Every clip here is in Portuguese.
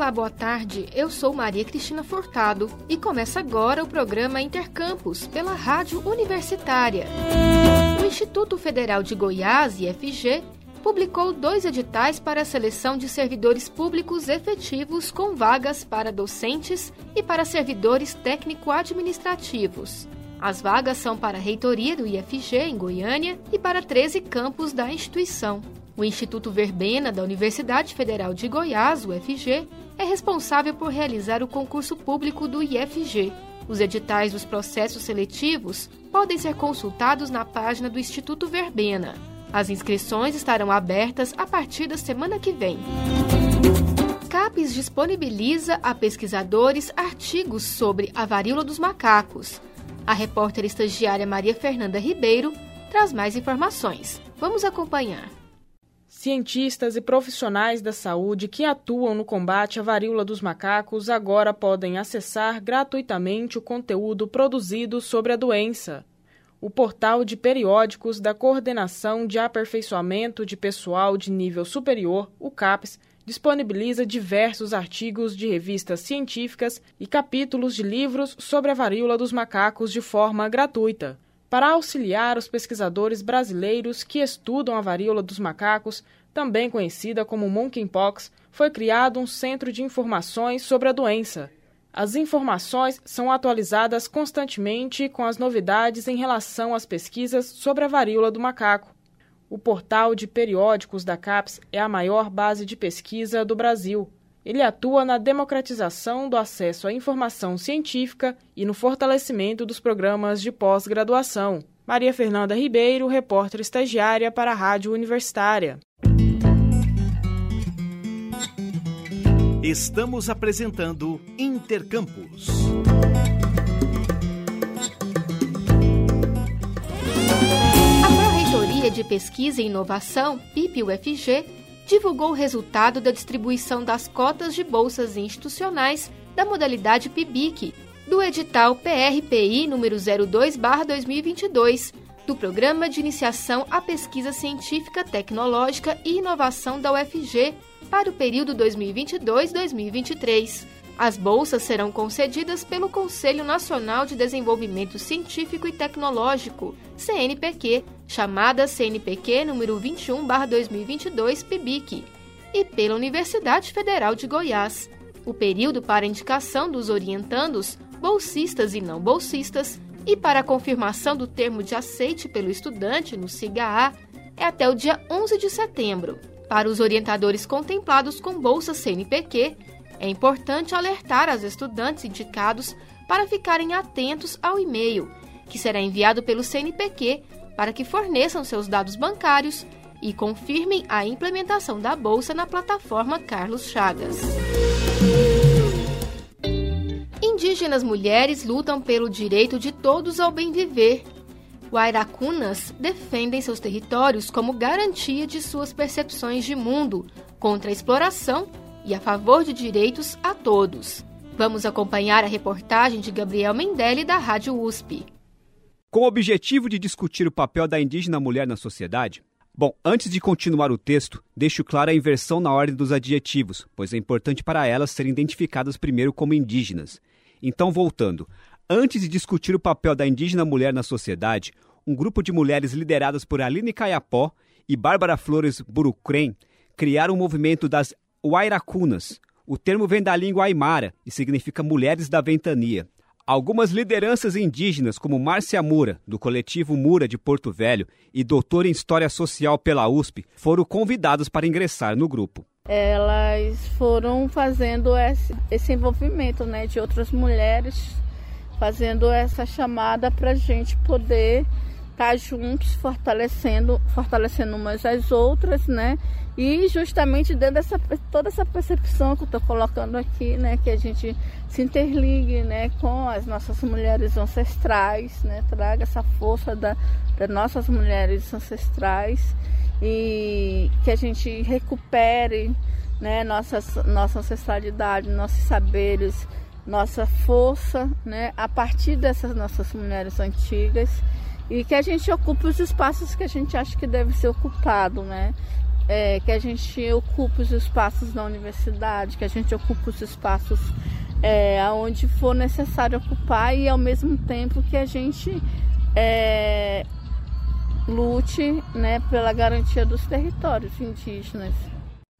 Olá, boa tarde. Eu sou Maria Cristina Furtado e começa agora o programa Intercampus pela Rádio Universitária. O Instituto Federal de Goiás, IFG, publicou dois editais para a seleção de servidores públicos efetivos com vagas para docentes e para servidores técnico-administrativos. As vagas são para a reitoria do IFG em Goiânia e para 13 campos da instituição. O Instituto Verbena da Universidade Federal de Goiás, UFG, é responsável por realizar o concurso público do IFG. Os editais dos processos seletivos podem ser consultados na página do Instituto Verbena. As inscrições estarão abertas a partir da semana que vem. CAPES disponibiliza a pesquisadores artigos sobre a varíola dos macacos. A repórter estagiária Maria Fernanda Ribeiro traz mais informações. Vamos acompanhar. Cientistas e profissionais da saúde que atuam no combate à varíola dos macacos agora podem acessar gratuitamente o conteúdo produzido sobre a doença. O portal de periódicos da Coordenação de Aperfeiçoamento de Pessoal de Nível Superior, o CAPES, disponibiliza diversos artigos de revistas científicas e capítulos de livros sobre a varíola dos macacos de forma gratuita. Para auxiliar os pesquisadores brasileiros que estudam a varíola dos macacos, também conhecida como monkeypox, foi criado um centro de informações sobre a doença. As informações são atualizadas constantemente com as novidades em relação às pesquisas sobre a varíola do macaco. O portal de periódicos da CAPES é a maior base de pesquisa do Brasil. Ele atua na democratização do acesso à informação científica e no fortalecimento dos programas de pós-graduação. Maria Fernanda Ribeiro, repórter estagiária para a Rádio Universitária. Estamos apresentando Intercampus. Pró-Reitoria de Pesquisa e Inovação, PIP-UFG, divulgou o resultado da distribuição das cotas de bolsas institucionais da modalidade PIBIC, do edital PRPI número 02/2022, do Programa de Iniciação à Pesquisa Científica, Tecnológica e Inovação da UFG para o período 2022-2023. As bolsas serão concedidas pelo Conselho Nacional de Desenvolvimento Científico e Tecnológico, CNPq, chamada CNPq número 21/2022 PIBIC, e pela Universidade Federal de Goiás. O período para indicação dos orientandos, bolsistas e não bolsistas, e para a confirmação do termo de aceite pelo estudante no SIGA-A é até o dia 11 de setembro. Para os orientadores contemplados com bolsa CNPq, é importante alertar as estudantes indicados para ficarem atentos ao e-mail, que será enviado pelo CNPq para que forneçam seus dados bancários e confirmem a implementação da bolsa na plataforma Carlos Chagas. Indígenas mulheres lutam pelo direito de todos ao bem viver. Wairacunas defendem seus territórios como garantia de suas percepções de mundo contra a exploração e a favor de direitos a todos. Vamos acompanhar a reportagem de Gabriel Mendelli da Rádio USP. Com o objetivo de discutir o papel da indígena mulher na sociedade, Bom, antes de continuar o texto, deixo claro a inversão na ordem dos adjetivos, pois é importante para elas serem identificadas primeiro como indígenas. Então, voltando, antes de discutir o papel da indígena mulher na sociedade, um grupo de mulheres lideradas por Aline Caiapó e Bárbara Flores Burucrem criaram o um movimento das Wairacunas. O termo vem da língua aimara e significa mulheres da ventania. Algumas lideranças indígenas, como Márcia Mura, do coletivo Mura de Porto Velho, e doutora em História Social pela USP, foram convidadas para ingressar no grupo. Elas foram fazendo esse, esse envolvimento né, de outras mulheres, fazendo essa chamada para a gente poder estar tá juntos, fortalecendo, fortalecendo umas às outras, né? E justamente dentro dessa toda essa percepção que eu estou colocando aqui, né, que a gente se interligue, né, com as nossas mulheres ancestrais, né, traga essa força da, das nossas mulheres ancestrais e que a gente recupere, né, nossa nossa ancestralidade, nossos saberes, nossa força, né, a partir dessas nossas mulheres antigas e que a gente ocupe os espaços que a gente acha que deve ser ocupado, né? É, que a gente ocupe os espaços na universidade, que a gente ocupe os espaços é, onde for necessário ocupar e ao mesmo tempo que a gente é, lute né, pela garantia dos territórios indígenas.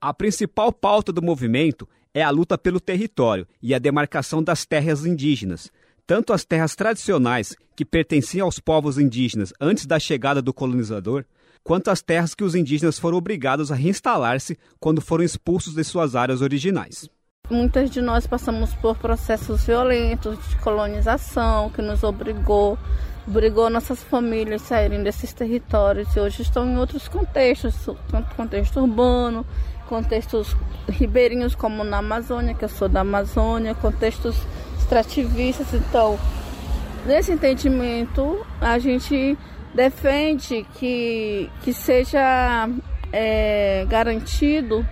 A principal pauta do movimento é a luta pelo território e a demarcação das terras indígenas, tanto as terras tradicionais, que pertenciam aos povos indígenas antes da chegada do colonizador, quanto as terras que os indígenas foram obrigados a reinstalar-se quando foram expulsos de suas áreas originais. Muitas de nós passamos por processos violentos de colonização que nos obrigou, obrigou nossas famílias a saírem desses territórios e hoje estão em outros contextos, tanto contexto urbano, contextos ribeirinhos como na Amazônia, que eu sou da Amazônia, contextos extrativistas. Então, nesse entendimento, a gente defende que, que seja é, garantido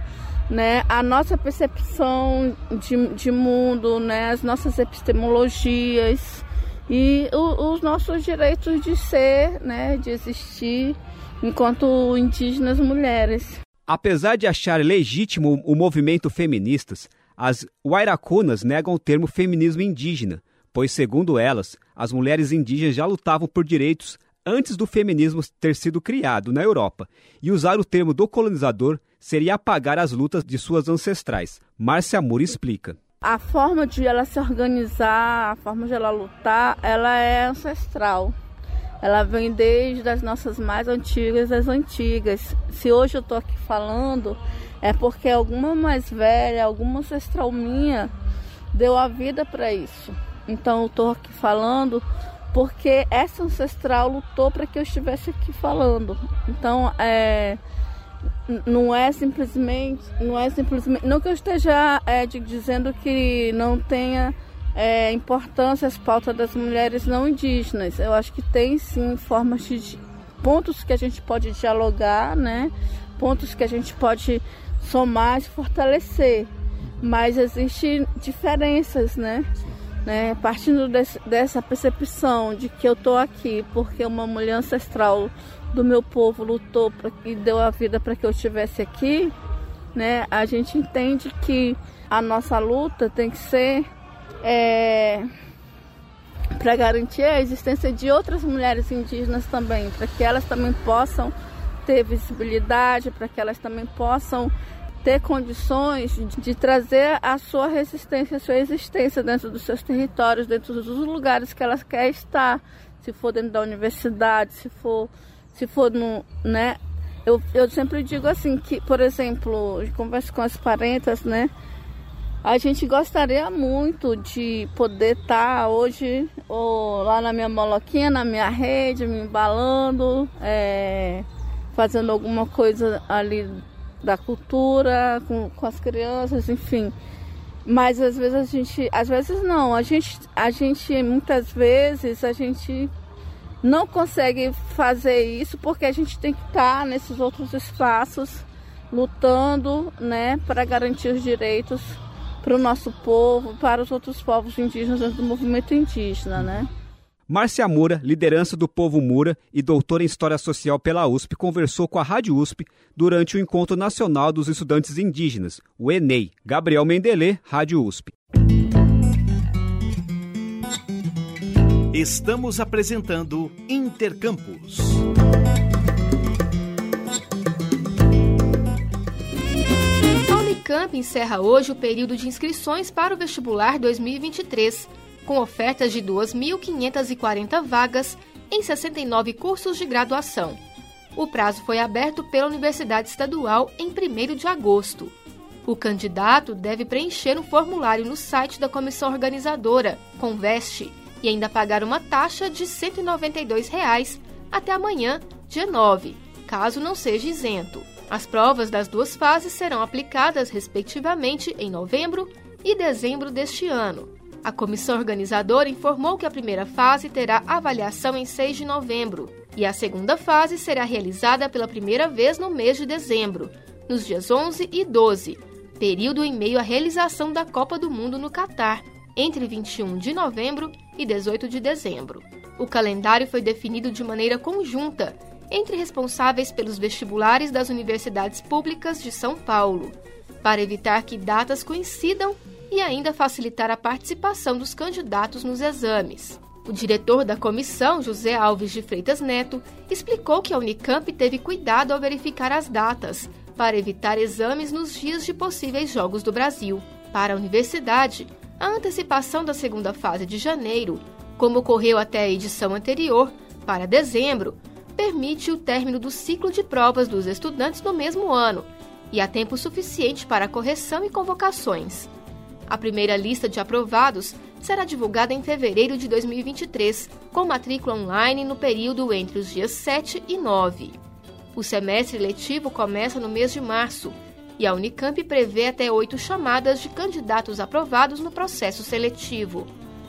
né, a nossa percepção de, de mundo, né, as nossas epistemologias e o, os nossos direitos de ser, né, de existir enquanto indígenas mulheres. Apesar de achar legítimo o movimento feministas, as Wairacunas negam o termo feminismo indígena, pois, segundo elas, as mulheres indígenas já lutavam por direitos antes do feminismo ter sido criado na Europa, e usar o termo do colonizador seria apagar as lutas de suas ancestrais. Márcia Moura explica. A forma de ela se organizar, a forma de ela lutar, ela é ancestral. Ela vem desde as nossas mais antigas das antigas. Se hoje eu estou aqui falando, é porque alguma mais velha, alguma ancestral minha deu a vida para isso. Então eu estou aqui falando porque essa ancestral lutou para que eu estivesse aqui falando. Então é não é simplesmente não é simplesmente não que eu esteja é, dizendo que não tenha é, importância as pautas das mulheres não indígenas. Eu acho que tem sim formas de pontos que a gente pode dialogar, né? Pontos que a gente pode somar e fortalecer. Mas existem diferenças, né? Né? Partindo dessa percepção de que eu estou aqui porque uma mulher ancestral do meu povo lutou pra, e deu a vida para que eu estivesse aqui, né? A gente entende que a nossa luta tem que ser é, para garantir a existência de outras mulheres indígenas também, para que elas também possam ter visibilidade, para que elas também possam ter condições de, trazer a sua resistência, a sua existência dentro dos seus territórios, dentro dos lugares que elas querem estar, se for dentro da universidade, se for, se for no, né? Eu, eu sempre digo assim que, por exemplo, converso com as parentas, né? A gente gostaria muito de poder estar tá hoje ou lá na minha moloquinha, na minha rede, me embalando, é, fazendo alguma coisa ali da cultura, com, com as crianças, enfim. Mas às vezes a gente, às vezes não, a gente, a gente muitas vezes a gente não consegue fazer isso porque a gente tem que estar nesses outros espaços lutando, né, para garantir os direitos para o nosso povo, para os outros povos indígenas do movimento indígena, né? Márcia Moura, liderança do povo Mura e doutora em História Social pela USP, conversou com a Rádio USP durante o Encontro Nacional dos Estudantes Indígenas, o ENEI. Gabriel Mendelê, Rádio USP. Estamos apresentando Intercampus. A Unicamp encerra hoje o período de inscrições para o vestibular 2023 com ofertas de 2.540 vagas em 69 cursos de graduação. O prazo foi aberto pela Universidade Estadual em 1 de agosto. O candidato deve preencher um formulário no site da comissão organizadora, Conveste, e ainda pagar uma taxa de 192 reais até amanhã, dia 9, caso não seja isento. As provas das duas fases serão aplicadas, respectivamente, em novembro e dezembro deste ano. A comissão organizadora informou que a primeira fase terá avaliação em 6 de novembro e a segunda fase será realizada pela primeira vez no mês de dezembro, nos dias 11 e 12, período em meio à realização da Copa do Mundo no Catar, entre 21 de novembro e 18 de dezembro. O calendário foi definido de maneira conjunta entre responsáveis pelos vestibulares das universidades públicas de São Paulo, para evitar que datas coincidam e ainda facilitar a participação dos candidatos nos exames. O diretor da comissão, José Alves de Freitas Neto, explicou que a Unicamp teve cuidado ao verificar as datas, para evitar exames nos dias de possíveis Jogos do Brasil. Para a universidade, a antecipação da segunda fase de janeiro, como ocorreu até a edição anterior, para dezembro, permite o término do ciclo de provas dos estudantes no mesmo ano e há tempo suficiente para correção e convocações. A primeira lista de aprovados será divulgada em fevereiro de 2023, com matrícula online no período entre os dias 7 e 9. O semestre letivo começa no mês de março e a Unicamp prevê até oito chamadas de candidatos aprovados no processo seletivo.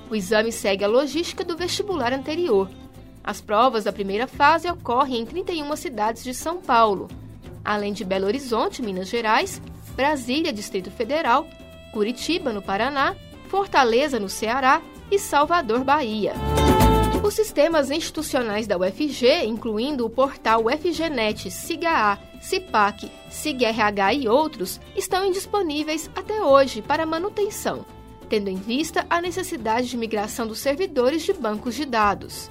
O exame segue a logística do vestibular anterior. As provas da primeira fase ocorrem em 31 cidades de São Paulo, além de Belo Horizonte, Minas Gerais, Brasília, Distrito Federal, Curitiba, no Paraná, Fortaleza, no Ceará e Salvador, Bahia. Os sistemas institucionais da UFG, incluindo o portal UFGNet, SIGA-A, CIPAC, SIGRH e outros, estão indisponíveis até hoje para manutenção, tendo em vista a necessidade de migração dos servidores de bancos de dados.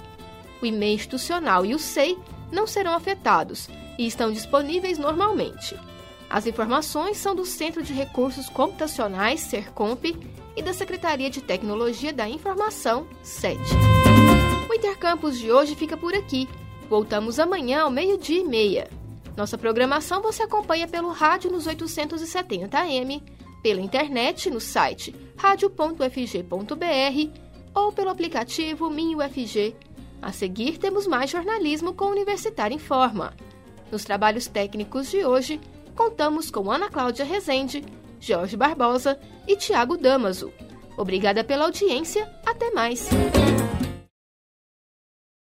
O e-mail institucional e o SEI não serão afetados e estão disponíveis normalmente. As informações são do Centro de Recursos Computacionais, SERCOMP, e da Secretaria de Tecnologia da Informação, SET. O Intercampus de hoje fica por aqui. Voltamos amanhã ao meio-dia e meia. Nossa programação você acompanha pelo rádio nos 870 AM, pela internet no site radio.fg.br ou pelo aplicativo MinUFG. A seguir temos mais jornalismo com o Universitário em Forma. Nos trabalhos técnicos de hoje, contamos com Ana Cláudia Rezende, Jorge Barbosa e Tiago Damaso. Obrigada pela audiência. Até mais.